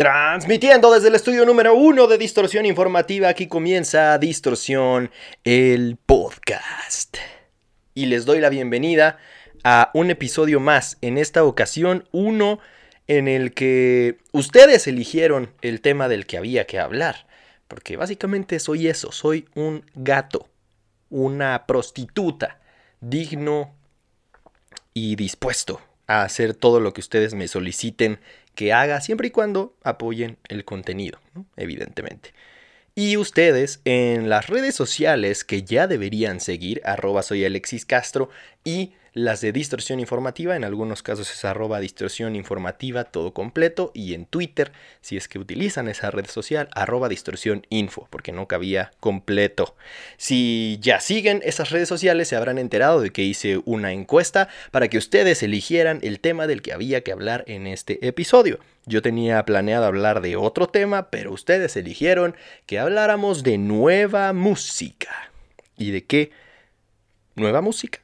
Transmitiendo desde el estudio número uno de Distorsión Informativa, aquí comienza Distorsión, el podcast. Y les doy la bienvenida a un episodio más, en esta ocasión uno en el que ustedes eligieron el tema del que había que hablar. Porque básicamente soy eso, soy un gato, una prostituta, digno y dispuesto a hacer todo lo que ustedes me soliciten que haga siempre y cuando apoyen el contenido, evidentemente. Y ustedes en las redes sociales que ya deberían seguir, arroba soy Alexis Castro y las de distorsión informativa, en algunos casos es arroba distorsión informativa todo completo y en Twitter, si es que utilizan esa red social, arroba distorsión info, porque no cabía completo. Si ya siguen esas redes sociales, se habrán enterado de que hice una encuesta para que ustedes eligieran el tema del que había que hablar en este episodio. Yo tenía planeado hablar de otro tema, pero ustedes eligieron que habláramos de nueva música. ¿Y de qué? ¿Nueva música?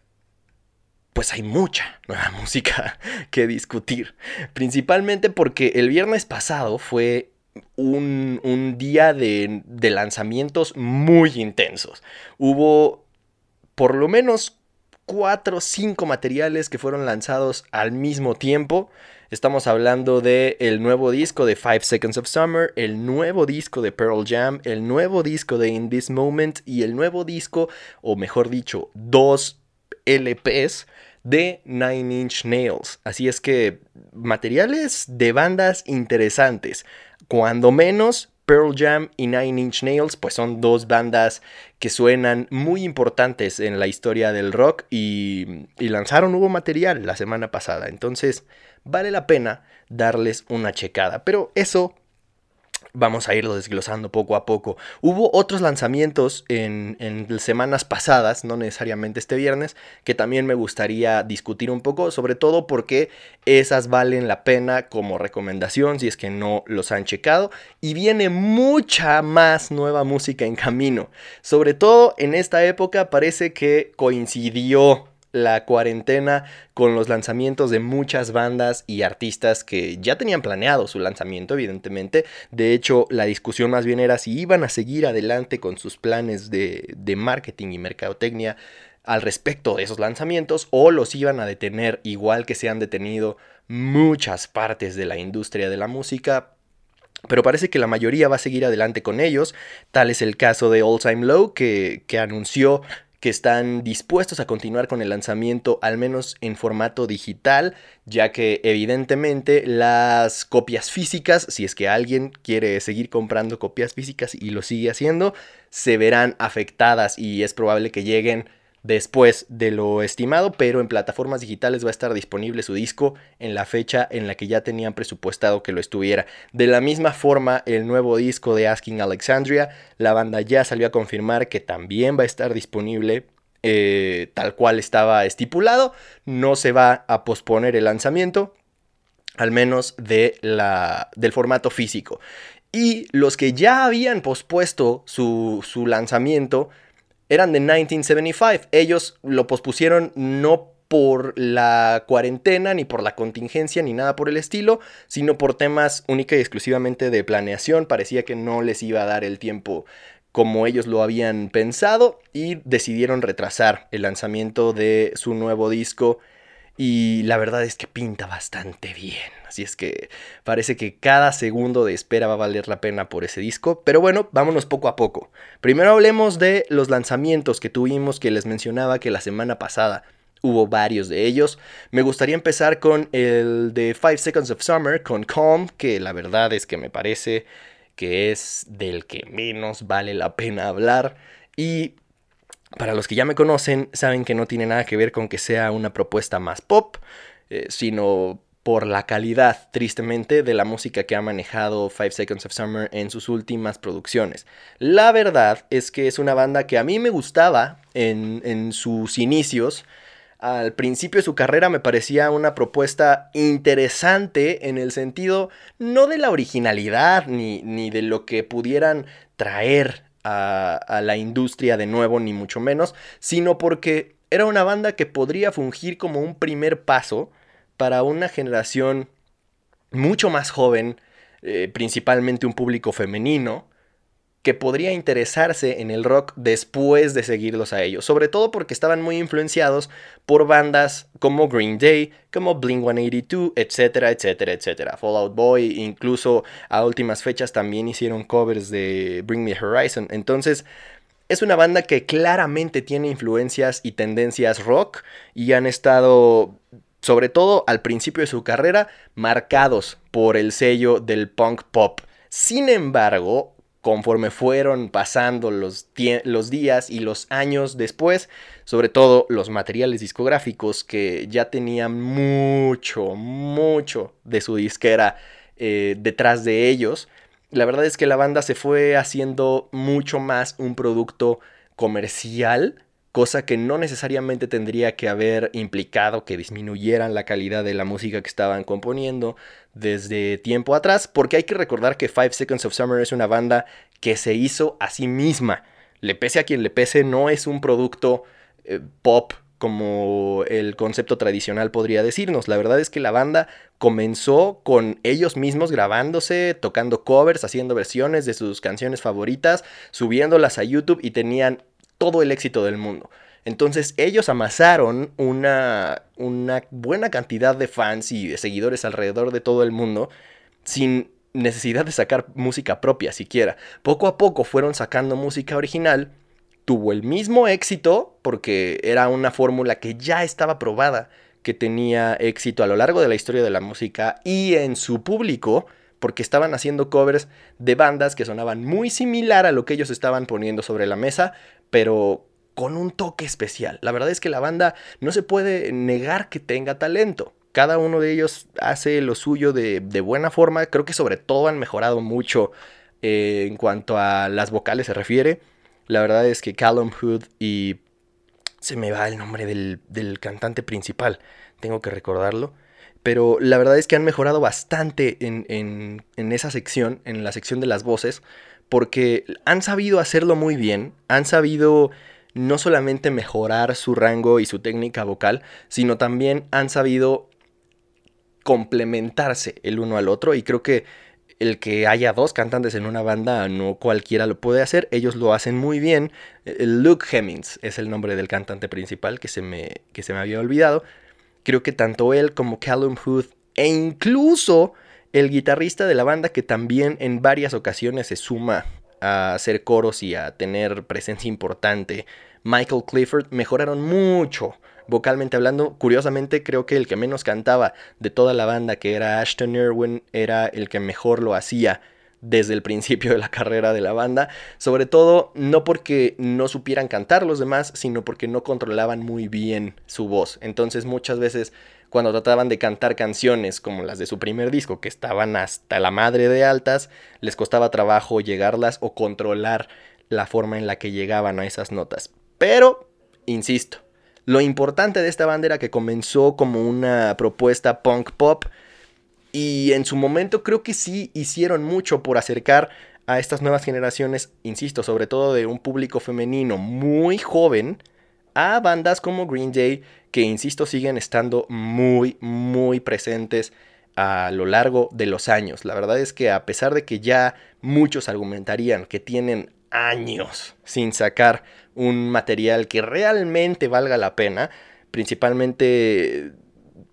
Pues hay mucha nueva música que discutir. Principalmente porque el viernes pasado fue un, día de, de, lanzamientos muy intensos. Hubo por lo menos cuatro o cinco materiales que fueron lanzados al mismo tiempo. Estamos hablando de el nuevo disco de Five Seconds of Summer, el nuevo disco de Pearl Jam, el nuevo disco de In This Moment y el nuevo disco, o mejor dicho, dos LPs de Nine Inch Nails. Así es que materiales de bandas interesantes. Cuando menos, Pearl Jam y Nine Inch Nails, pues son dos bandas que suenan muy importantes en la historia del rock y, lanzaron nuevo material la semana pasada. Entonces, vale la pena darles una checada. Pero eso vamos a irlo desglosando poco a poco. Hubo otros lanzamientos en, semanas pasadas, no necesariamente este viernes, que también me gustaría discutir un poco, sobre todo porque esas valen la pena como recomendación si es que no los han checado. Y viene mucha más nueva música en camino. Sobre todo en esta época parece que coincidió la cuarentena con los lanzamientos de muchas bandas y artistas que ya tenían planeado su lanzamiento, evidentemente. De hecho, la discusión más bien era si iban a seguir adelante con sus planes de, de marketing y mercadotecnia al respecto de esos lanzamientos o los iban a detener igual que se han detenido muchas partes de la industria de la música pero parece que la mayoría va a seguir adelante con ellos. Tal es el caso de All Time Low, que, que anunció que están dispuestos a continuar con el lanzamiento al menos en formato digital, ya que evidentemente las copias físicas, si es que alguien quiere seguir comprando copias físicas y lo sigue haciendo, se verán afectadas y es probable que lleguen después de lo estimado, pero en plataformas digitales va a estar disponible su disco en la fecha en la que ya tenían presupuestado que lo estuviera. De la misma forma, el nuevo disco de Asking Alexandria, la banda ya salió a confirmar que también va a estar disponible eh, tal cual estaba estipulado, no se va a posponer el lanzamiento, al menos de la, del formato físico. Y los que ya habían pospuesto su, su lanzamiento, eran de 1975. Ellos lo pospusieron no por la cuarentena, ni por la contingencia, ni nada por el estilo, sino por temas única y exclusivamente de planeación. Parecía que no les iba a dar el tiempo como ellos lo habían pensado y decidieron retrasar el lanzamiento de su nuevo disco y la verdad es que pinta bastante bien. Así es que parece que cada segundo de espera va a valer la pena por ese disco. Pero bueno, vámonos poco a poco. Primero hablemos de los lanzamientos que tuvimos que les mencionaba que la semana pasada hubo varios de ellos. Me gustaría empezar con el de 5 Seconds of Summer, con Calm, que la verdad es que me parece que es del que menos vale la pena hablar. Y para los que ya me conocen, saben que no tiene nada que ver con que sea una propuesta más pop, eh, sino por la calidad, tristemente, de la música que ha manejado Five Seconds of Summer en sus últimas producciones. La verdad es que es una banda que a mí me gustaba en, en sus inicios. Al principio de su carrera me parecía una propuesta interesante en el sentido no de la originalidad ni, ni de lo que pudieran traer a, la industria de nuevo, ni mucho menos, sino porque era una banda que podría fungir como un primer paso para una generación mucho más joven eh, principalmente un público femenino, que podría interesarse en el rock después de seguirlos a ellos, sobre todo porque estaban muy influenciados por bandas como Green Day, como Blink 182, etcétera, etcétera, etcétera. Fallout Boy, incluso a últimas fechas también hicieron covers de Bring Me Horizon. Entonces, es una banda que claramente tiene influencias y tendencias rock y han estado sobre todo al principio de su carrera, marcados por el sello del punk pop. Sin embargo, conforme fueron pasando los, días y los años después, sobre todo los materiales discográficos que ya tenían mucho, mucho de su disquera eh, detrás de ellos, la verdad es que la banda se fue haciendo mucho más un producto comercial cosa que no necesariamente tendría que haber implicado que disminuyeran la calidad de la música que estaban componiendo desde tiempo atrás, porque hay que recordar que Five Seconds of Summer es una banda que se hizo a sí misma. Le pese a quien le pese, no es un producto eh, pop como el concepto tradicional podría decirnos. La verdad es que la banda comenzó con ellos mismos grabándose, tocando covers, haciendo versiones de sus canciones favoritas, subiéndolas a YouTube y tenían todo el éxito del mundo. Entonces ellos amasaron una, una buena cantidad de fans y de seguidores alrededor de todo el mundo sin necesidad de sacar música propia siquiera. Poco a poco fueron sacando música original, tuvo el mismo éxito porque era una fórmula que ya estaba probada, que tenía éxito a lo largo de la historia de la música y en su público, porque estaban haciendo covers de bandas que sonaban muy similar a lo que ellos estaban poniendo sobre la mesa, pero con un toque especial. La verdad es que la banda no se puede negar que tenga talento. Cada uno de ellos hace lo suyo de, buena forma. Creo que sobre todo han mejorado mucho eh, en cuanto a las vocales se refiere. La verdad es que Callum Hood y... Se me va el nombre del, cantante principal. Tengo que recordarlo. Pero la verdad es que han mejorado bastante en, en esa sección, en la sección de las voces porque han sabido hacerlo muy bien, han sabido no solamente mejorar su rango y su técnica vocal, sino también han sabido complementarse el uno al otro y creo que el que haya dos cantantes en una banda no cualquiera lo puede hacer, ellos lo hacen muy bien. Luke Hemmings es el nombre del cantante principal que se me, que se me había olvidado. Creo que tanto él como Callum Hood e incluso el guitarrista de la banda que también en varias ocasiones se suma a hacer coros y a tener presencia importante, Michael Clifford, mejoraron mucho vocalmente hablando. Curiosamente, creo que el que menos cantaba de toda la banda, que era Ashton Irwin, era el que mejor lo hacía desde el principio de la carrera de la banda, sobre todo no porque no supieran cantar los demás, sino porque no controlaban muy bien su voz. Entonces muchas veces cuando trataban de cantar canciones como las de su primer disco, que estaban hasta la madre de altas, les costaba trabajo llegarlas o controlar la forma en la que llegaban a esas notas. Pero, insisto, lo importante de esta banda era que comenzó como una propuesta punk pop y en su momento creo que sí hicieron mucho por acercar a estas nuevas generaciones, insisto, sobre todo de un público femenino muy joven, a bandas como Green Day, que insisto siguen estando muy, muy presentes a lo largo de los años. La verdad es que a pesar de que ya muchos argumentarían que tienen años sin sacar un material que realmente valga la pena, principalmente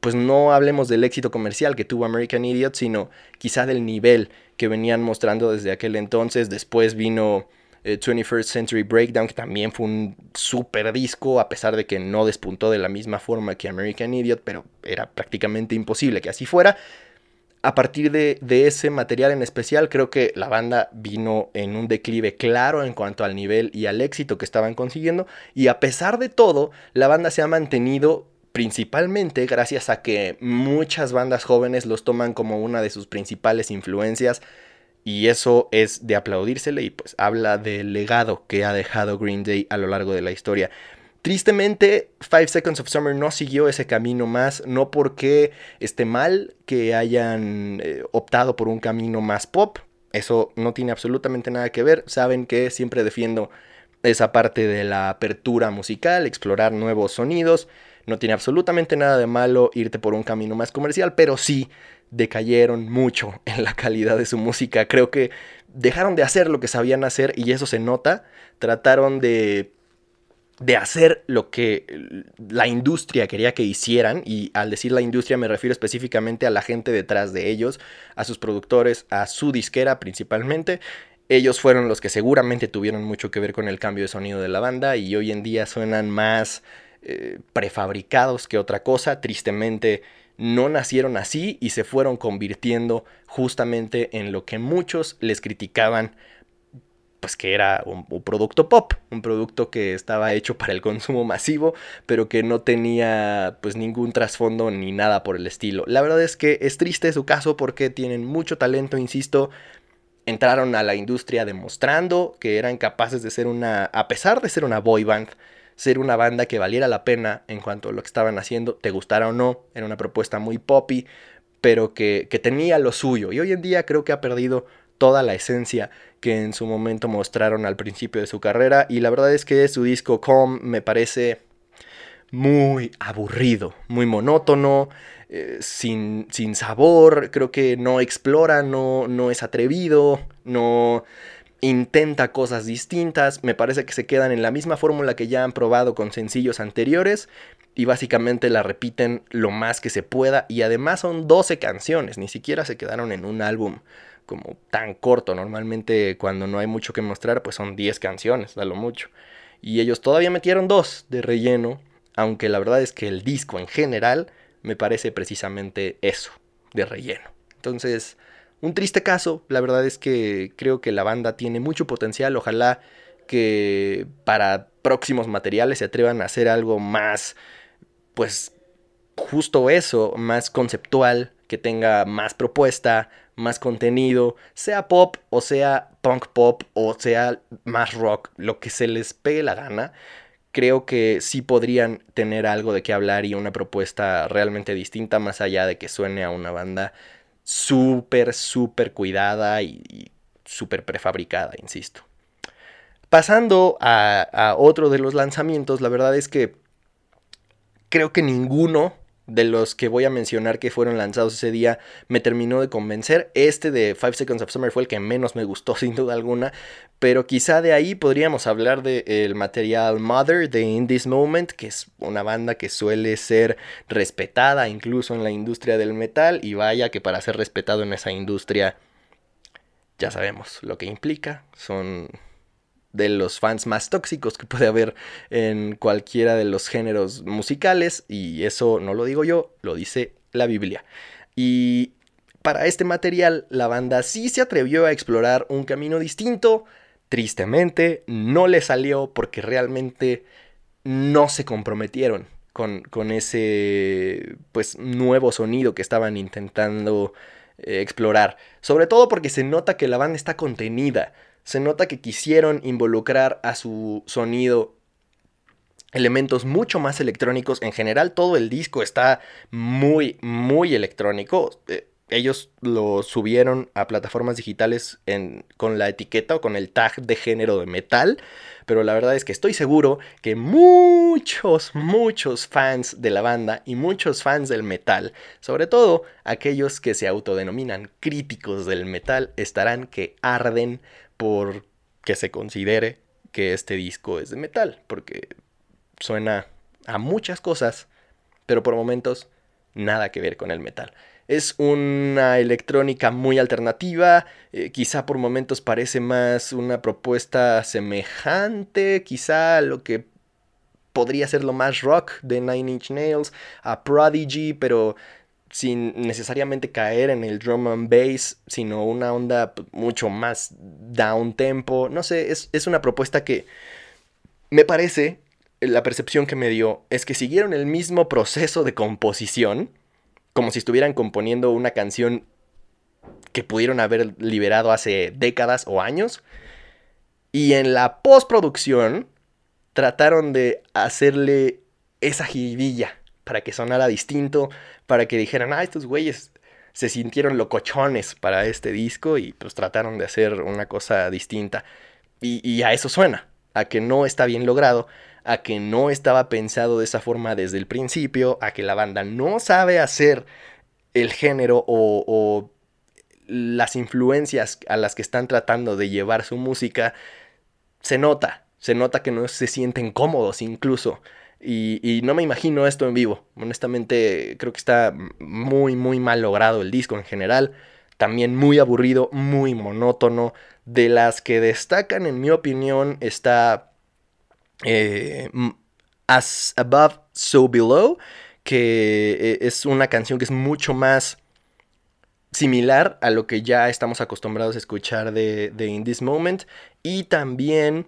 pues no hablemos del éxito comercial que tuvo American Idiot, sino quizá del nivel que venían mostrando desde aquel entonces. Después vino 21st eh, Century Breakdown, que también fue un super disco, a pesar de que no despuntó de la misma forma que American Idiot, pero era prácticamente imposible que así fuera. A partir de, de, ese material en especial, creo que la banda vino en un declive claro en cuanto al nivel y al éxito que estaban consiguiendo. Y a pesar de todo, la banda se ha mantenido principalmente gracias a que muchas bandas jóvenes los toman como una de sus principales influencias y eso es de aplaudírsele y pues habla del legado que ha dejado Green Day a lo largo de la historia. Tristemente, Five Seconds of Summer no siguió ese camino más, no porque esté mal que hayan eh, optado por un camino más pop, eso no tiene absolutamente nada que ver, saben que siempre defiendo esa parte de la apertura musical, explorar nuevos sonidos, No tiene absolutamente nada de malo irte por un camino más comercial, pero sí decayeron mucho en la calidad de su música. Creo que dejaron de hacer lo que sabían hacer y eso se nota. Trataron de de hacer lo que la industria quería que hicieran, y al decir la industria me refiero específicamente a la gente detrás de ellos, a sus productores, a su disquera principalmente. Ellos fueron los que seguramente tuvieron mucho que ver con el cambio de sonido de la banda y hoy en día suenan más eh, prefabricados que otra cosa. Tristemente no nacieron así y se fueron convirtiendo justamente en lo que muchos les criticaban pues que era un, producto pop, un producto que estaba hecho para el consumo masivo, pero que no tenía pues ningún trasfondo ni nada por el estilo. La verdad es que es triste su caso porque tienen mucho talento, insisto, entraron a la industria demostrando que eran capaces de ser una, a pesar de ser una boy band, ser una banda que valiera la pena en cuanto a lo que estaban haciendo, te gustara o no, era una propuesta muy poppy, pero que, que tenía lo suyo. Y hoy en día creo que ha perdido toda la esencia que en su momento mostraron al principio de su carrera y la verdad es que su disco Com me parece muy aburrido, muy monótono, eh, sin, sin, sabor, creo que no explora, no, no es atrevido, no intenta cosas distintas, me parece que se quedan en la misma fórmula que ya han probado con sencillos anteriores y básicamente la repiten lo más que se pueda y además son 12 canciones, ni siquiera se quedaron en un álbum como tan corto. Normalmente cuando no hay mucho que mostrar, pues son 10 canciones, da lo mucho. Y ellos todavía metieron dos de relleno, aunque la verdad es que el disco en general me parece precisamente eso, de relleno. Entonces, un triste caso, la verdad es que creo que la banda tiene mucho potencial, ojalá que para próximos materiales se atrevan a hacer algo más, pues justo eso, más conceptual, que tenga más propuesta, más contenido, sea pop o sea punk pop o sea más rock, lo que se les pegue la gana. Creo que sí podrían tener algo de qué hablar y una propuesta realmente distinta, más allá de que suene a una banda súper, súper cuidada y, súper prefabricada, insisto. Pasando a, otro de los lanzamientos, la verdad es que creo que ninguno de los que voy a mencionar que fueron lanzados ese día me terminó de convencer. Este de Five Seconds of Summer fue el que menos me gustó sin duda alguna, pero quizá de ahí podríamos hablar del material Mother de In This Moment, que es una banda que suele ser respetada incluso en la industria del metal. Y vaya que para ser respetado en esa industria ya sabemos lo que implica, son de los fans más tóxicos que puede haber en cualquiera de los géneros musicales y eso no lo digo yo, lo dice la Biblia. Y para este material la banda sí se atrevió a explorar un camino distinto, tristemente no le salió porque realmente no se comprometieron con, con ese pues nuevo sonido que estaban intentando eh, explorar, sobre todo porque se nota que la banda está contenida se nota que quisieron involucrar a su sonido elementos mucho más electrónicos. En general todo el disco está muy, muy electrónico. Eh, ellos lo subieron a plataformas digitales con la etiqueta o con el tag de género de metal. Pero la verdad es que estoy seguro que muchos, muchos fans de la banda y muchos fans del metal, sobre todo aquellos que se autodenominan críticos del metal, estarán que arden por que se considere que este disco es de metal, porque suena a muchas cosas, pero por momentos nada que ver con el metal. Es una electrónica muy alternativa, eh, quizá por momentos parece más una propuesta semejante, quizá lo que podría ser lo más rock de Nine Inch Nails, a Prodigy, pero sin necesariamente caer en el drum and bass, sino una onda mucho más down tempo. No sé, es, es una propuesta que me parece, la percepción que me dio, es que siguieron el mismo proceso de composición, como si estuvieran componiendo una canción que pudieron haber liberado hace décadas o años. Y en la postproducción trataron de hacerle esa jiribilla para que sonara distinto, para que dijeran, ah, estos güeyes se sintieron locochones para este disco y pues trataron de hacer una cosa distinta. Y, a eso suena, a que no está bien logrado, a que no estaba pensado de esa forma desde el principio, a que la banda no sabe hacer el género o, o las influencias a las que están tratando de llevar su música, se nota, se nota que no se sienten cómodos incluso. Y, no me imagino esto en vivo. Honestamente, creo que está muy, muy mal logrado el disco en general. También muy aburrido, muy monótono. De las que destacan, en mi opinión, está eh, As Above, So Below, que eh, es una canción que es mucho más similar a lo que ya estamos acostumbrados a escuchar de, de In This Moment. Y también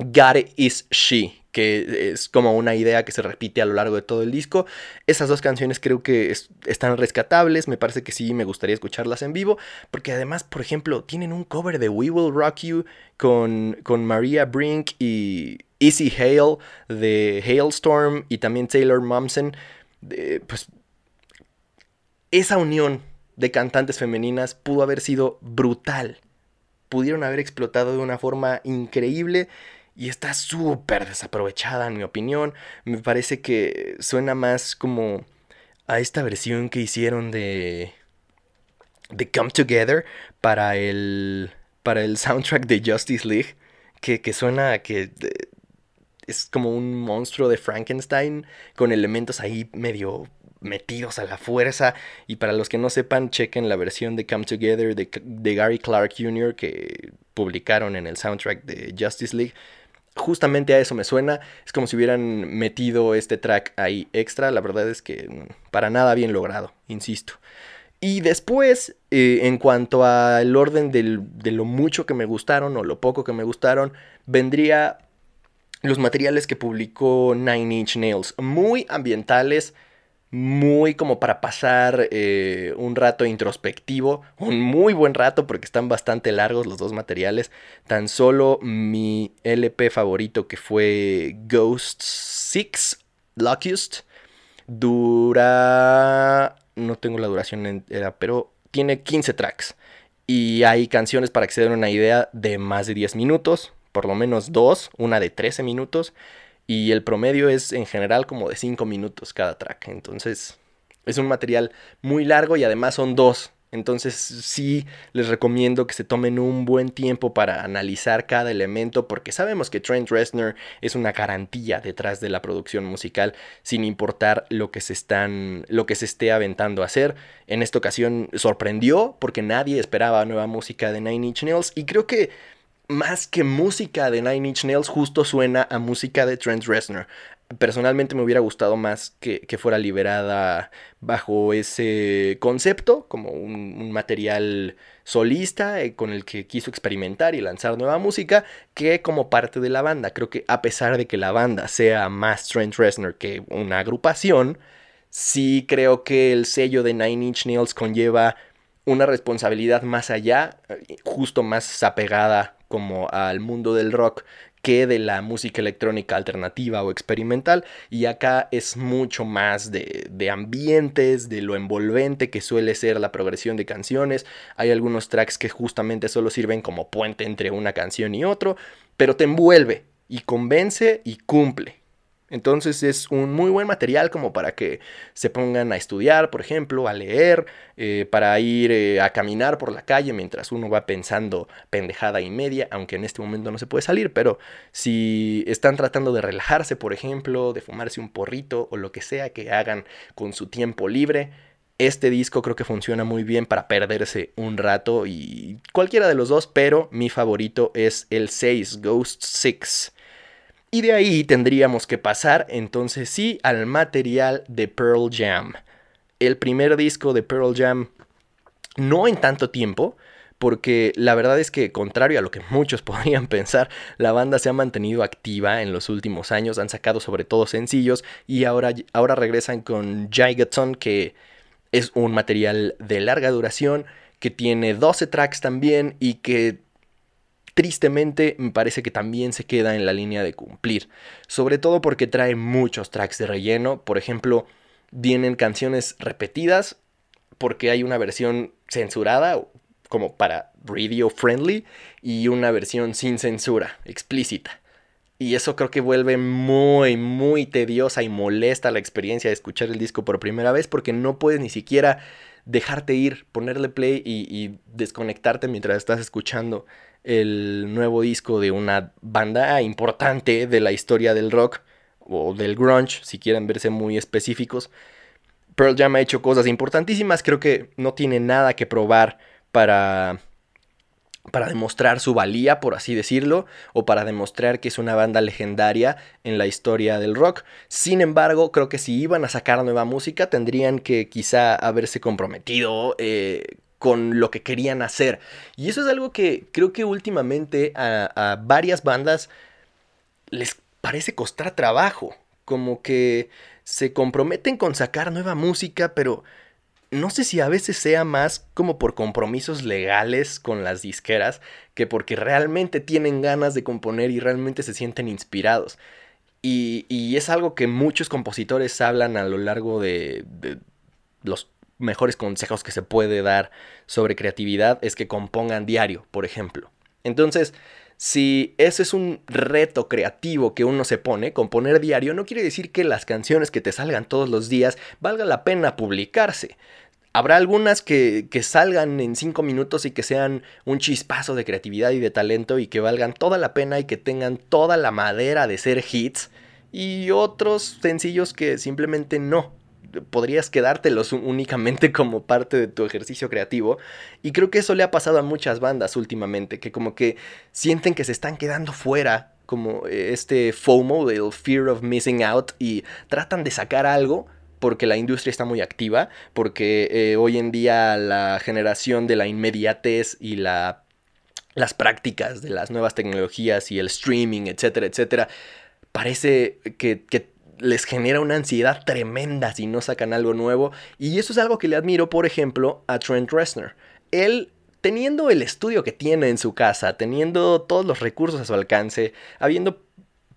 Got It Is She, que es como una idea que se repite a lo largo de todo el disco. Esas dos canciones creo que están rescatables, me parece que sí me gustaría escucharlas en vivo, porque además, por ejemplo, tienen un cover de We Will Rock You con, con Maria Brink y Easy Hale de Hailstorm y también Taylor Momsen. pues esa unión de cantantes femeninas pudo haber sido brutal. Pudieron haber explotado de una forma increíble y está súper desaprovechada en mi opinión. Me parece que suena más como a esta versión que hicieron de de Come Together para el para el soundtrack de Justice League que, que suena que es como un monstruo de Frankenstein con elementos ahí medio metidos a la fuerza. Y para los que no sepan, chequen la versión de Come Together de, de Gary Clark Jr. que publicaron en el soundtrack de Justice League justamente a eso me suena. Es como si hubieran metido este track ahí extra. La verdad es que mm, para nada bien logrado, insisto. Y después, eh, en cuanto al orden de lo mucho que me gustaron o lo poco que me gustaron, vendría los materiales que publicó Nine Inch Nails. Muy ambientales, muy como para pasar eh, un rato introspectivo, un muy buen rato porque están bastante largos los dos materiales. Tan solo mi LP favorito que fue Ghost 6 Luckiest dura... no tengo la duración entera, pero tiene 15 tracks. Y hay canciones para que se den una idea de más de 10 minutos, por lo menos dos, una de 13 minutos y el promedio es en general como de 5 minutos cada track. Entonces es un material muy largo y además son dos. Entonces sí les recomiendo que se tomen un buen tiempo para analizar cada elemento porque sabemos que Trent Reznor es una garantía detrás de la producción musical sin importar lo que se están lo que se esté aventando a hacer. En esta ocasión sorprendió porque nadie esperaba nueva música de Nine Inch Nails y creo que más que música de Nine Inch Nails, justo suena a música de Trent Reznor. Personalmente me hubiera gustado más que, fuera liberada bajo ese concepto, como un, material solista eh, con el que quiso experimentar y lanzar nueva música, que como parte de la banda. Creo que a pesar de que la banda sea más Trent Reznor que una agrupación, sí creo que el sello de Nine Inch Nails conlleva una responsabilidad más allá, eh, justo más apegada como al mundo del rock que de la música electrónica alternativa o experimental y acá es mucho más de, de, ambientes, de lo envolvente que suele ser la progresión de canciones. Hay algunos tracks que justamente solo sirven como puente entre una canción y otro, pero te envuelve y convence y cumple. Entonces es un muy buen material como para que se pongan a estudiar, por ejemplo, a leer, eh, para ir eh, a caminar por la calle mientras uno va pensando pendejada y media, aunque en este momento no se puede salir, pero si están tratando de relajarse, por ejemplo, de fumarse un porrito o lo que sea que hagan con su tiempo libre, este disco creo que funciona muy bien para perderse un rato y cualquiera de los dos, pero mi favorito es el 6, Ghost 6. Y de ahí tendríamos que pasar entonces sí al material de Pearl Jam. El primer disco de Pearl Jam, no en tanto tiempo, porque la verdad es que, contrario a lo que muchos podrían pensar, la banda se ha mantenido activa en los últimos años, han sacado sobre todo sencillos y ahora, ahora regresan con Gigaton, que es un material de larga duración, que tiene 12 tracks también y que tristemente me parece que también se queda en la línea de cumplir. Sobre todo porque trae muchos tracks de relleno. Por ejemplo, vienen canciones repetidas porque hay una versión censurada como para radio friendly y una versión sin censura, explícita. Y eso creo que vuelve muy, muy tediosa y molesta la experiencia de escuchar el disco por primera vez porque no puedes ni siquiera dejarte ir, ponerle play y, desconectarte mientras estás escuchando el nuevo disco de una banda importante de la historia del rock o del grunge, si quieren verse muy específicos. Pearl Jam ha hecho cosas importantísimas, creo que no tiene nada que probar para para demostrar su valía, por así decirlo, o para demostrar que es una banda legendaria en la historia del rock. Sin embargo, creo que si iban a sacar nueva música, tendrían que quizá haberse comprometido eh, con lo que querían hacer. Y eso es algo que creo que últimamente a, varias bandas les parece costar trabajo. Como que se comprometen con sacar nueva música, pero no sé si a veces sea más como por compromisos legales con las disqueras que porque realmente tienen ganas de componer y realmente se sienten inspirados. Y, es algo que muchos compositores hablan a lo largo de los mejores consejos que se puede dar sobre creatividad es que compongan diario, por ejemplo. Entonces, si ese es un reto creativo que uno se pone, componer diario, no quiere decir que las canciones que te salgan todos los días valga la pena publicarse. Habrá algunas que, salgan en cinco minutos y que sean un chispazo de creatividad y de talento y que valgan toda la pena y que tengan toda la madera de ser hits. Y otros sencillos que simplemente no. Podrías quedártelos únicamente como parte de tu ejercicio creativo. Y creo que eso le ha pasado a muchas bandas últimamente, que como que sienten que se están quedando fuera, como este FOMO, el Fear of Missing Out, y tratan de sacar algo porque la industria está muy activa, porque eh, hoy en día la generación de la inmediatez y la, las prácticas de las nuevas tecnologías y el streaming, etcétera, etcétera, parece que les genera una ansiedad tremenda si no sacan algo nuevo. Y eso es algo que le admiro, por ejemplo, a Trent Reznor. Él teniendo el estudio que tiene en su casa, teniendo todos los recursos a su alcance, habiendo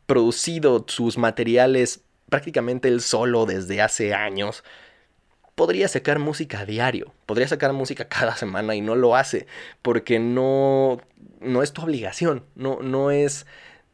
producido sus materiales prácticamente él solo desde hace años, podría sacar música a diario, podría sacar música cada semana y no lo hace, porque no, no es tu obligación, no, no es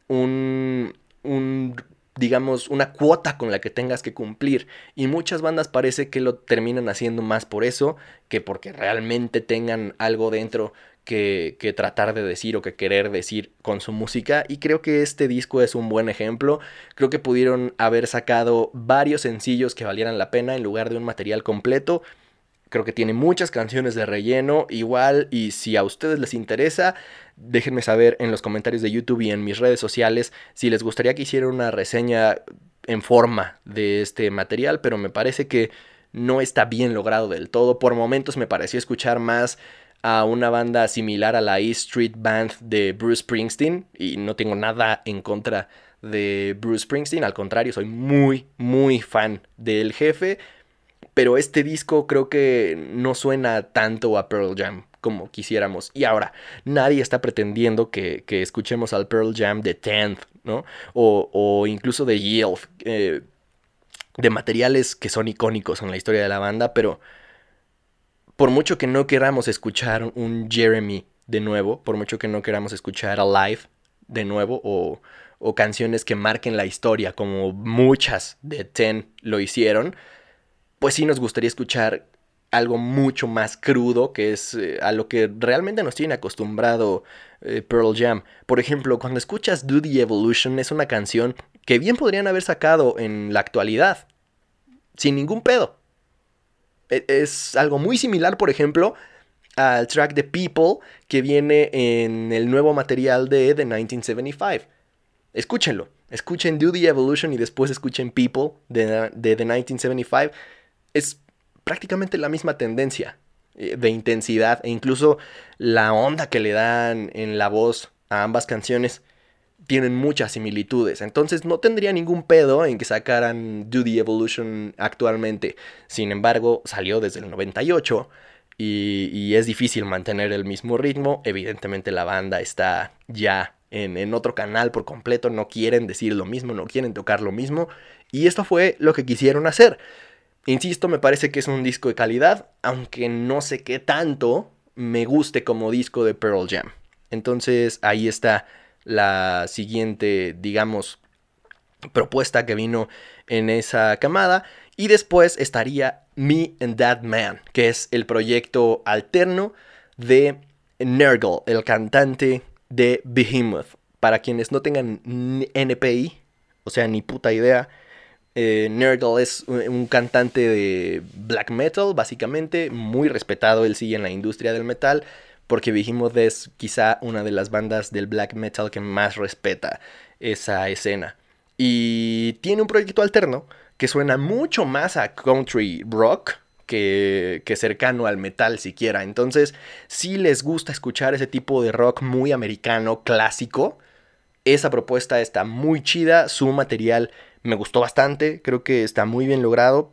un, un, digamos, una cuota con la que tengas que cumplir. Y muchas bandas parece que lo terminan haciendo más por eso que porque realmente tengan algo dentro que, tratar de decir o que querer decir con su música y creo que este disco es un buen ejemplo. Creo que pudieron haber sacado varios sencillos que valieran la pena en lugar de un material completo. Creo que tiene muchas canciones de relleno igual y si a ustedes les interesa, déjenme saber en los comentarios de YouTube y en mis redes sociales si les gustaría que hiciera una reseña en forma de este material, pero me parece que no está bien logrado del todo. Por momentos me pareció escuchar más a una banda similar a la E Street Band de Bruce Springsteen y no tengo nada en contra de Bruce Springsteen, al contrario, soy muy, muy fan del jefe, pero este disco creo que no suena tanto a Pearl Jam como quisiéramos. Y ahora, nadie está pretendiendo que, escuchemos al Pearl Jam de Tenth, ¿no? O, incluso de Yield, eh, de materiales que son icónicos en la historia de la banda, pero por mucho que no queramos escuchar un Jeremy de nuevo, por mucho que no queramos escuchar Alive de nuevo o, o canciones que marquen la historia como muchas de Ten lo hicieron, pues sí nos gustaría escuchar algo mucho más crudo, que es eh, a lo que realmente nos tiene acostumbrado eh, Pearl Jam. Por ejemplo, cuando escuchas Do the Evolution es una canción que bien podrían haber sacado en la actualidad, sin ningún pedo. E, es algo muy similar, por ejemplo, al track de People que viene en el nuevo material de The 1975. Escúchenlo. Escuchen Do the Evolution y después escuchen People de, de The 1975. Es prácticamente la misma tendencia eh, de intensidad e incluso la onda que le dan en la voz a ambas canciones tienen muchas similitudes. Entonces no tendría ningún pedo en que sacaran Do the Evolution actualmente. Sin embargo, salió desde el 98 y, es difícil mantener el mismo ritmo. Evidentemente la banda está ya en, en, otro canal por completo. No quieren decir lo mismo, no quieren tocar lo mismo. Y esto fue lo que quisieron hacer. Insisto, me parece que es un disco de calidad, aunque no sé qué tanto me guste como disco de Pearl Jam. Entonces ahí está la siguiente, digamos, propuesta que vino en esa camada. Y después estaría Me and That Man, que es el proyecto alterno de Nergal, el cantante de Behemoth. Para quienes no tengan NPI, o sea, ni puta idea, eh, Nergal es un cantante de black metal, básicamente, muy respetado, él sigue en la industria del metal, porque Behemoth es quizá una de las bandas del black metal que más respeta esa escena. Y tiene un proyecto alterno que suena mucho más a country rock, que, que, cercano al metal siquiera. Entonces, si les gusta escuchar ese tipo de rock muy americano, clásico, esa propuesta está muy chida, su material me gustó bastante, creo que está muy bien logrado.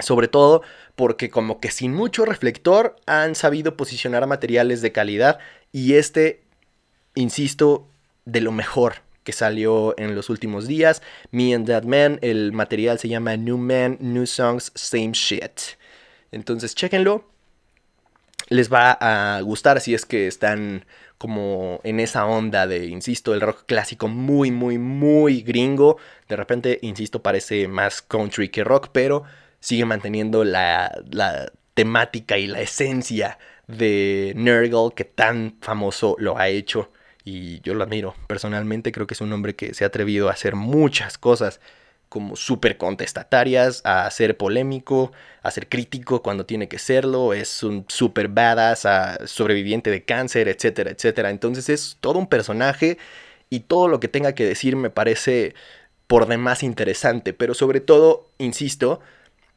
Sobre todo porque como que sin mucho reflector han sabido posicionar materiales de calidad y este, insisto, de lo mejor que salió en los últimos días. Me and That Man, el material se llama New Man, New Songs, Same Shit. Entonces, chéquenlo. Les va a gustar si es que están como en esa onda de, insisto, el rock clásico muy, muy, muy gringo. De repente, insisto, parece más country que rock, pero sigue manteniendo la, la temática y la esencia de Nergal que tan famoso lo ha hecho. Y yo lo admiro. Personalmente creo que es un hombre que se ha atrevido a hacer muchas cosas como súper contestatarias, a ser polémico, a ser crítico cuando tiene que serlo, es un súper badass, a sobreviviente de cáncer, etcétera, etcétera. Entonces es todo un personaje y todo lo que tenga que decir me parece por demás interesante, pero sobre todo, insisto,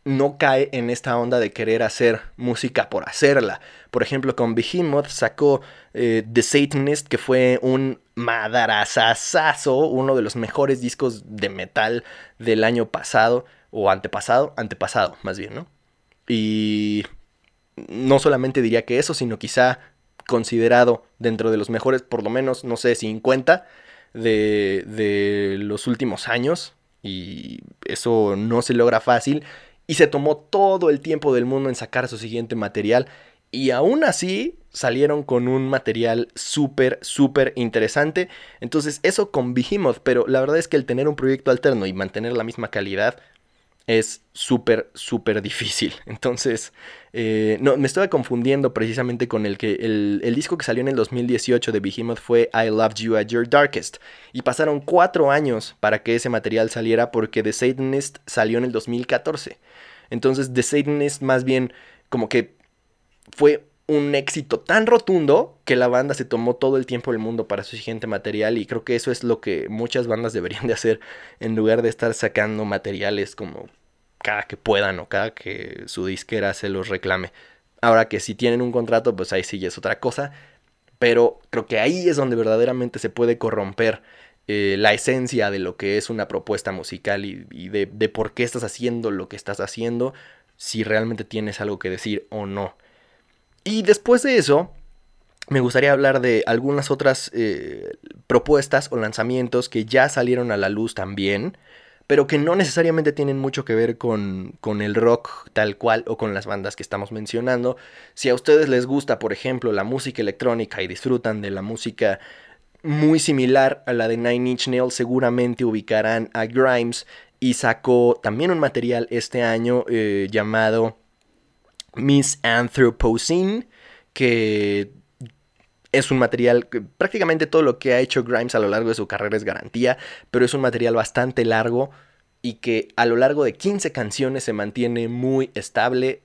no cae en esta onda de querer hacer música por hacerla. Por ejemplo, con Behemoth sacó eh, The Satanist, que fue un madarazazazo, uno de los mejores discos de metal del año pasado, o antepasado, antepasado más bien, ¿no? Y no solamente diría que eso, sino quizá considerado dentro de los mejores, por lo menos, no sé, 50 de, de los últimos años. Y eso no se logra fácil y se tomó todo el tiempo del mundo en sacar su siguiente material y aún así salieron con un material súper, súper interesante. Entonces eso con Behemoth, pero la verdad es que el tener un proyecto alterno y mantener la misma calidad es súper, súper difícil. Entonces, eh, no, me estoy confundiendo precisamente con el que el, el, disco que salió en el 2018 de Behemoth fue I Loved You at Your Darkest. Y pasaron cuatro años para que ese material saliera porque The Satanist salió en el 2014. Entonces The Satanist más bien como que fue un éxito tan rotundo que la banda se tomó todo el tiempo del mundo para su siguiente material y creo que eso es lo que muchas bandas deberían de hacer en lugar de estar sacando materiales como cada que puedan o cada que su disquera se los reclame. Ahora que si tienen un contrato, pues ahí sí es otra cosa, pero creo que ahí es donde verdaderamente se puede corromper eh, la esencia de lo que es una propuesta musical y, de, por qué estás haciendo lo que estás haciendo, si realmente tienes algo que decir o no. Y después de eso, me gustaría hablar de algunas otras eh, propuestas o lanzamientos que ya salieron a la luz también, pero que no necesariamente tienen mucho que ver con, con, el rock tal cual o con las bandas que estamos mencionando. Si a ustedes les gusta, por ejemplo, la música electrónica y disfrutan de la música muy similar a la de Nine Inch Nails, seguramente ubicarán a Grimes y sacó también un material este año eh, llamado Miss Anthropocene, que es un material que prácticamente todo lo que ha hecho Grimes a lo largo de su carrera es garantía, pero es un material bastante largo y que a lo largo de 15 canciones se mantiene muy estable,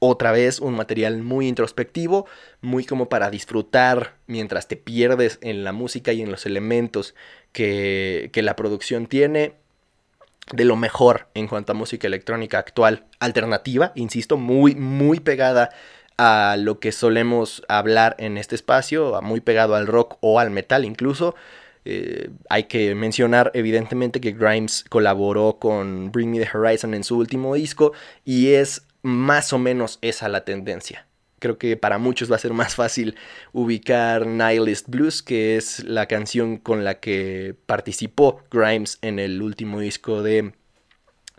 otra vez un material muy introspectivo, muy como para disfrutar mientras te pierdes en la música y en los elementos que, que la producción tiene. De lo mejor en cuanto a música electrónica actual, alternativa, insisto, muy, muy pegada a lo que solemos hablar en este espacio, muy pegado al rock o al metal incluso. Eh, hay que mencionar evidentemente que Grimes colaboró con Bring Me the Horizon en su último disco y es más o menos esa la tendencia. Creo que para muchos va a ser más fácil ubicar Nihilist Blues, que es la canción con la que participó Grimes en el último disco de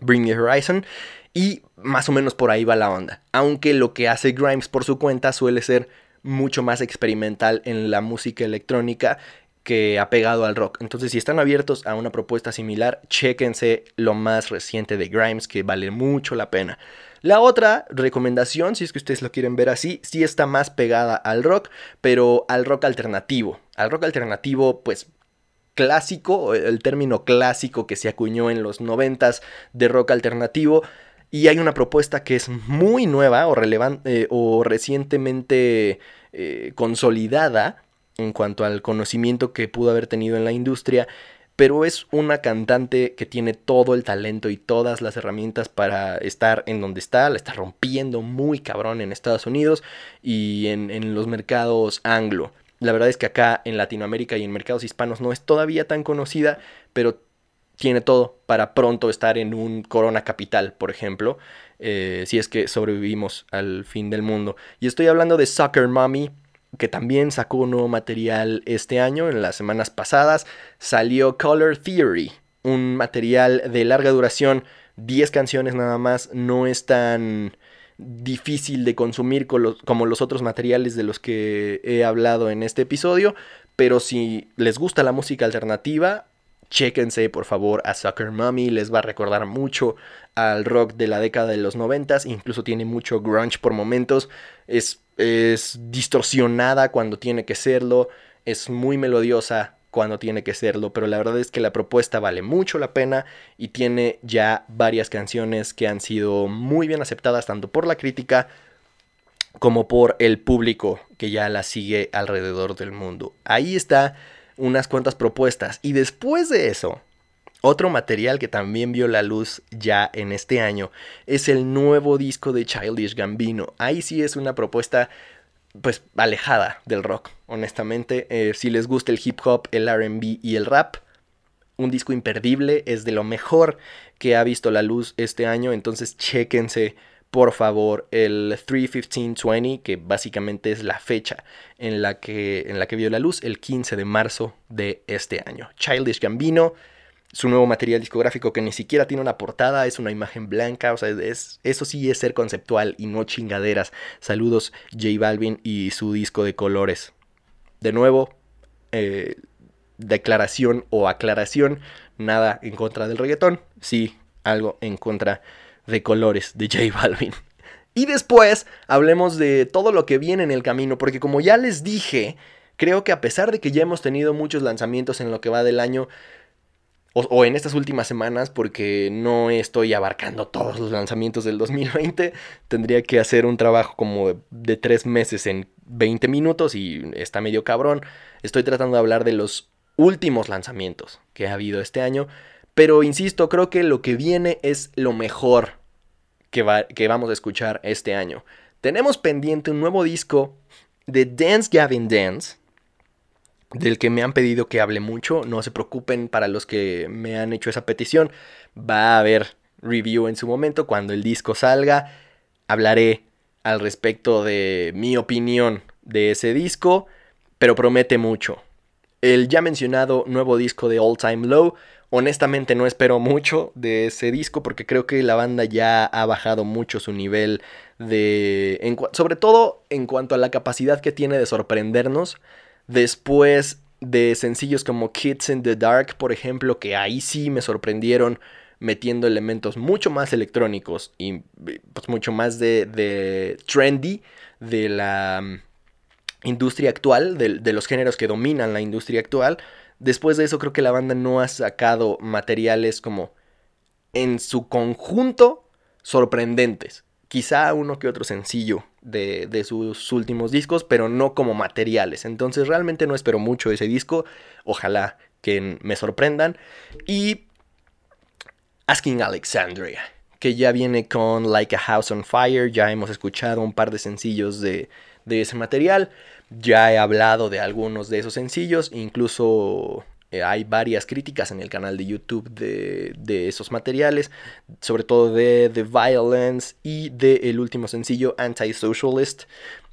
Bring Me Horizon. Y más o menos por ahí va la onda. Aunque lo que hace Grimes por su cuenta suele ser mucho más experimental en la música electrónica que ha pegado al rock. Entonces, si están abiertos a una propuesta similar, chéquense lo más reciente de Grimes, que vale mucho la pena. La otra recomendación, si es que ustedes lo quieren ver así, sí está más pegada al rock, pero al rock alternativo. Al rock alternativo, pues clásico, el término clásico que se acuñó en los noventas de rock alternativo. Y hay una propuesta que es muy nueva o, relevante, eh, o recientemente eh, consolidada en cuanto al conocimiento que pudo haber tenido en la industria, pero es una cantante que tiene todo el talento y todas las herramientas para estar en donde está, la está rompiendo muy cabrón en Estados Unidos y en, los mercados anglo. La verdad es que acá en Latinoamérica y en mercados hispanos no es todavía tan conocida, pero tiene todo para pronto estar en un Corona Capital, por ejemplo, eh, si es que sobrevivimos al fin del mundo. Y estoy hablando de Soccer Mommy, que también sacó un nuevo material este año, en las semanas pasadas, salió Color Theory, un material de larga duración, 10 canciones nada más, no es tan difícil de consumir como los otros materiales de los que he hablado en este episodio, pero si les gusta la música alternativa, chéquense por favor a Soccer Mommy, les va a recordar mucho al rock de la década de los noventas, incluso tiene mucho grunge por momentos, es, es distorsionada cuando tiene que serlo, es muy melodiosa cuando tiene que serlo, pero la verdad es que la propuesta vale mucho la pena y tiene ya varias canciones que han sido muy bien aceptadas tanto por la crítica como por el público que ya la sigue alrededor del mundo. Ahí está unas cuantas propuestas. Y después de eso, otro material que también vio la luz ya en este año es el nuevo disco de Childish Gambino. Ahí sí es una propuesta pues alejada del rock, honestamente. Eh, si les gusta el hip hop, el RB y el rap, un disco imperdible, es de lo mejor que ha visto la luz este año, entonces chéquense por favor el 31520, que básicamente es la fecha en la que, en la que vio la luz, el 15 de marzo de este año. Childish Gambino, su nuevo material discográfico que ni siquiera tiene una portada, es una imagen blanca, o sea, es, eso sí es ser conceptual y no chingaderas. Saludos J Balvin y su disco de colores. De nuevo, eh, declaración o aclaración, nada en contra del reggaetón, sí, algo en contra de colores de J Balvin. Y después hablemos de todo lo que viene en el camino, porque como ya les dije, creo que a pesar de que ya hemos tenido muchos lanzamientos en lo que va del año, o, en estas últimas semanas, porque no estoy abarcando todos los lanzamientos del 2020, tendría que hacer un trabajo como de, tres meses en 20 minutos y está medio cabrón. Estoy tratando de hablar de los últimos lanzamientos que ha habido este año, pero insisto, creo que lo que viene es lo mejor que, que vamos a escuchar este año. Tenemos pendiente un nuevo disco de Dance Gavin Dance, del que me han pedido que hable mucho. No se preocupen para los que me han hecho esa petición. Va a haber review en su momento. Cuando el disco salga, hablaré al respecto de mi opinión de ese disco, pero promete mucho. El ya mencionado nuevo disco de All Time Low Honestamente no espero mucho de ese disco porque creo que la banda ya ha bajado mucho su nivel de... sobre todo en cuanto a la capacidad que tiene de sorprendernos después de sencillos como Kids in the Dark, por ejemplo, que ahí sí me sorprendieron metiendo elementos mucho más electrónicos y pues, mucho más de, de trendy de la mm, industria actual, de, los géneros que dominan la industria actual. Después de eso creo que la banda no ha sacado materiales como en su conjunto sorprendentes. Quizá uno que otro sencillo de, de, sus últimos discos, pero no como materiales. Entonces realmente no espero mucho ese disco. Ojalá que me sorprendan. Y Asking Alexandria, que ya viene con Like a House on Fire. Ya hemos escuchado un par de sencillos de, de ese material. Ya he hablado de algunos de esos sencillos, incluso eh, hay varias críticas en el canal de YouTube de, esos materiales, sobre todo de The Violence y del el último sencillo Anti-Socialist.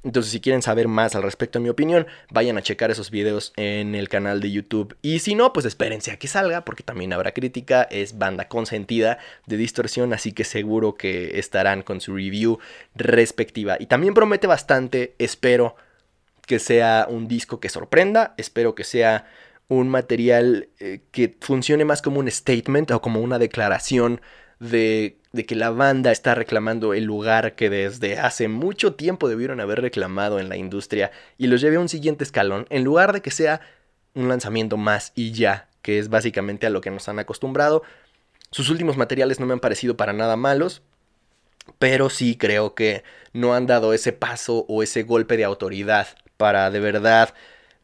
Entonces, si quieren saber más al respecto de mi opinión, vayan a checar esos videos en el canal de YouTube. Y si no, pues espérense a que salga, porque también habrá crítica. Es banda consentida de distorsión, así que seguro que estarán con su review respectiva. Y también promete bastante, espero que sea un disco que sorprenda, espero que sea un material eh, que funcione más como un statement o como una declaración de, de, que la banda está reclamando el lugar que desde hace mucho tiempo debieron haber reclamado en la industria y los lleve a un siguiente escalón, en lugar de que sea un lanzamiento más y ya, que es básicamente a lo que nos han acostumbrado. Sus últimos materiales no me han parecido para nada malos, pero sí creo que no han dado ese paso o ese golpe de autoridad para de verdad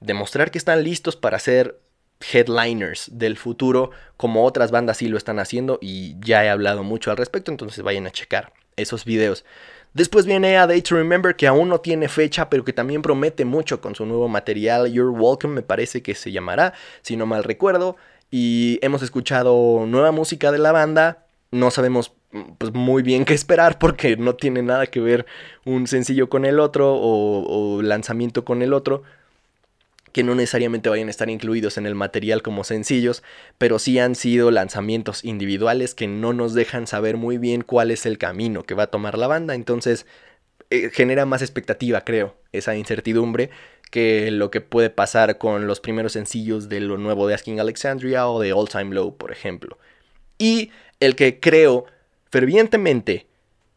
demostrar que están listos para ser headliners del futuro como otras bandas sí lo están haciendo y ya he hablado mucho al respecto, entonces vayan a checar esos videos. Después viene A Day to Remember que aún no tiene fecha pero que también promete mucho con su nuevo material You're Welcome me parece que se llamará, si no mal recuerdo. Y hemos escuchado nueva música de la banda, no sabemos pues, muy bien qué esperar porque no tiene nada que ver un sencillo con el otro o, o lanzamiento con el otro que no necesariamente vayan a estar incluidos en el material como sencillos, pero sí han sido lanzamientos individuales que no nos dejan saber muy bien cuál es el camino que va a tomar la banda, entonces eh, genera más expectativa, creo, esa incertidumbre que lo que puede pasar con los primeros sencillos de lo nuevo de Asking Alexandria o de All Time Low, por ejemplo. Y el que creo fervientemente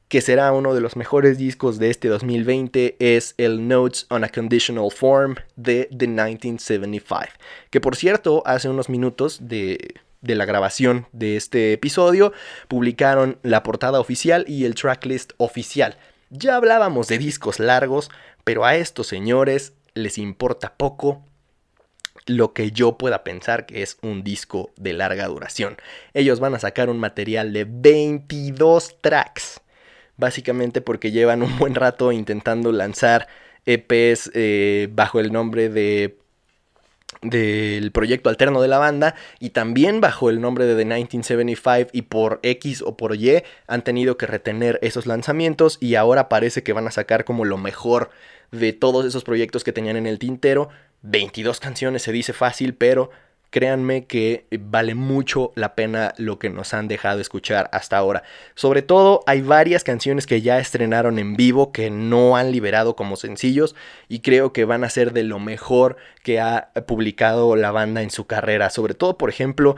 que será uno de los mejores discos de este 2020 es el Notes on a Conditional Form de The 1975. Que por cierto, hace unos minutos de, de la grabación de este episodio, publicaron la portada oficial y el tracklist oficial. Ya hablábamos de discos largos, pero a estos señores les importa poco lo que yo pueda pensar que es un disco de larga duración. Ellos van a sacar un material de 22 tracks básicamente porque llevan un buen rato intentando lanzar EPs eh, bajo el nombre de del proyecto alterno de la banda y también bajo el nombre de The 1975 y por X o por Y han tenido que retener esos lanzamientos y ahora parece que van a sacar como lo mejor de todos esos proyectos que tenían en el tintero. 22 canciones se dice fácil, pero créanme que vale mucho la pena lo que nos han dejado escuchar hasta ahora. Sobre todo hay varias canciones que ya estrenaron en vivo que no han liberado como sencillos y creo que van a ser de lo mejor que ha publicado la banda en su carrera. Sobre todo, por ejemplo,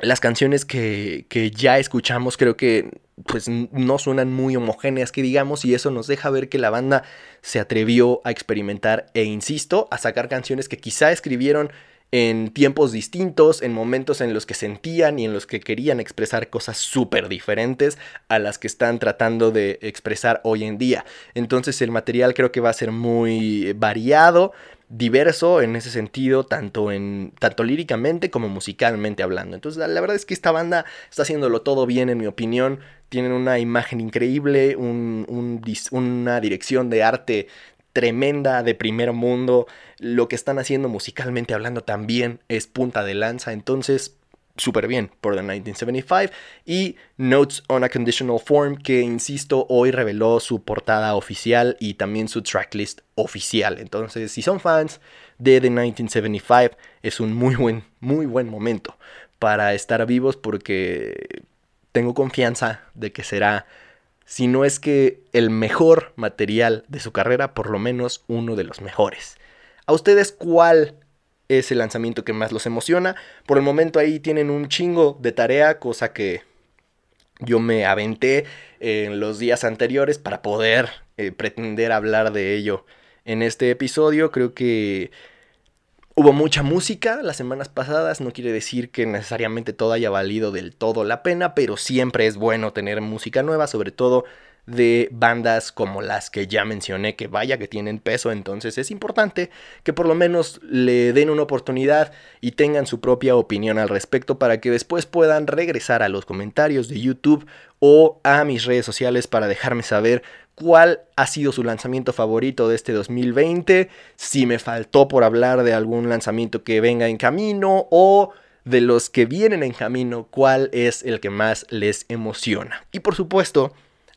las canciones que, que ya escuchamos creo que pues no suenan muy homogéneas que digamos y eso nos deja ver que la banda se atrevió a experimentar e insisto a sacar canciones que quizá escribieron en tiempos distintos, en momentos en los que sentían y en los que querían expresar cosas súper diferentes a las que están tratando de expresar hoy en día. Entonces el material creo que va a ser muy variado, diverso en ese sentido, tanto, en, tanto líricamente como musicalmente hablando. Entonces la verdad es que esta banda está haciéndolo todo bien en mi opinión. Tienen una imagen increíble, una dirección de arte tremenda de primer mundo. Lo que están haciendo musicalmente hablando también es punta de lanza. Entonces, súper bien por The 1975. Y Notes on a Conditional Form, que insisto, hoy reveló su portada oficial y también su tracklist oficial. Entonces, si son fans de The 1975, es un muy buen, muy buen momento para estar vivos porque tengo confianza de que será si no es que el mejor material de su carrera, por lo menos uno de los mejores. ¿A ustedes cuál es el lanzamiento que más los emociona? Por el momento ahí tienen un chingo de tarea, cosa que yo me aventé en los días anteriores para poder eh, pretender hablar de ello en este episodio. Creo que Hubo mucha música las semanas pasadas, no quiere decir que necesariamente todo haya valido del todo la pena, pero siempre es bueno tener música nueva, sobre todo de bandas como las que ya mencioné, que vaya que tienen peso, entonces es importante que por lo menos le den una oportunidad y tengan su propia opinión al respecto para que después puedan regresar a los comentarios de YouTube o a mis redes sociales para dejarme saber cuál ha sido su lanzamiento favorito de este 2020, si me faltó por hablar de algún lanzamiento que venga en camino o de los que vienen en camino, cuál es el que más les emociona. Y por supuesto,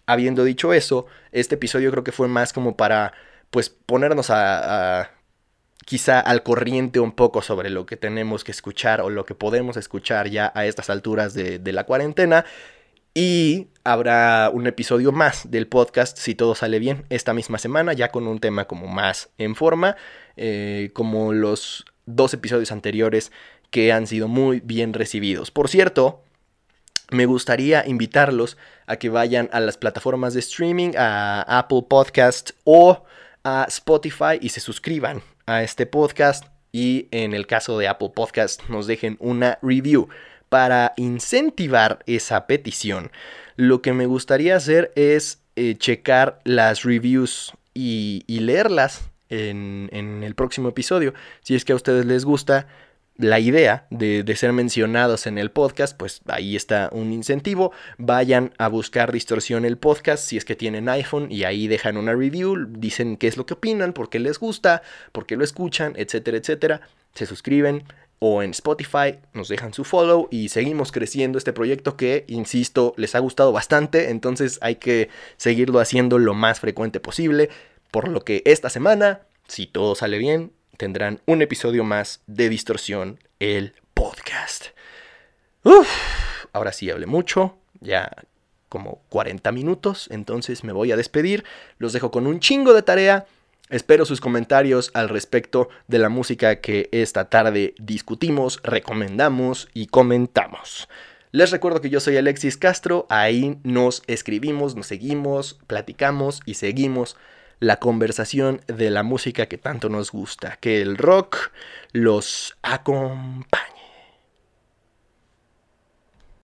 habiendo dicho eso, este episodio creo que fue más como para pues ponernos a, quizá al corriente un poco sobre lo que tenemos que escuchar o lo que podemos escuchar ya a estas alturas de, la cuarentena y habrá un episodio más del podcast, si todo sale bien, esta misma semana, ya con un tema como más en forma, eh, como los dos episodios anteriores que han sido muy bien recibidos. Por cierto, me gustaría invitarlos a que vayan a las plataformas de streaming, a Apple Podcast o a Spotify y se suscriban a este podcast y en el caso de Apple Podcast nos dejen una review para incentivar esa petición. Lo que me gustaría hacer es eh, checar las reviews y, leerlas en, en el próximo episodio. Si es que a ustedes les gusta, la idea de, ser mencionados en el podcast, pues ahí está un incentivo. Vayan a buscar Distorsión el podcast si es que tienen iPhone y ahí dejan una review, dicen qué es lo que opinan, por qué les gusta, por qué lo escuchan, etcétera, etcétera. Se suscriben o en Spotify nos dejan su follow y seguimos creciendo este proyecto que, insisto, les ha gustado bastante, entonces hay que seguirlo haciendo lo más frecuente posible. Por lo que esta semana, si todo sale bien, tendrán un episodio más de Distorsión, el podcast. Uf, ahora sí hablé mucho, ya como 40 minutos, entonces me voy a despedir, los dejo con un chingo de tarea. Espero sus comentarios al respecto de la música que esta tarde discutimos, recomendamos y comentamos. Les recuerdo que yo soy Alexis Castro, ahí nos escribimos, nos seguimos, platicamos y seguimos la conversación de la música que tanto nos gusta, que el rock los acompañe.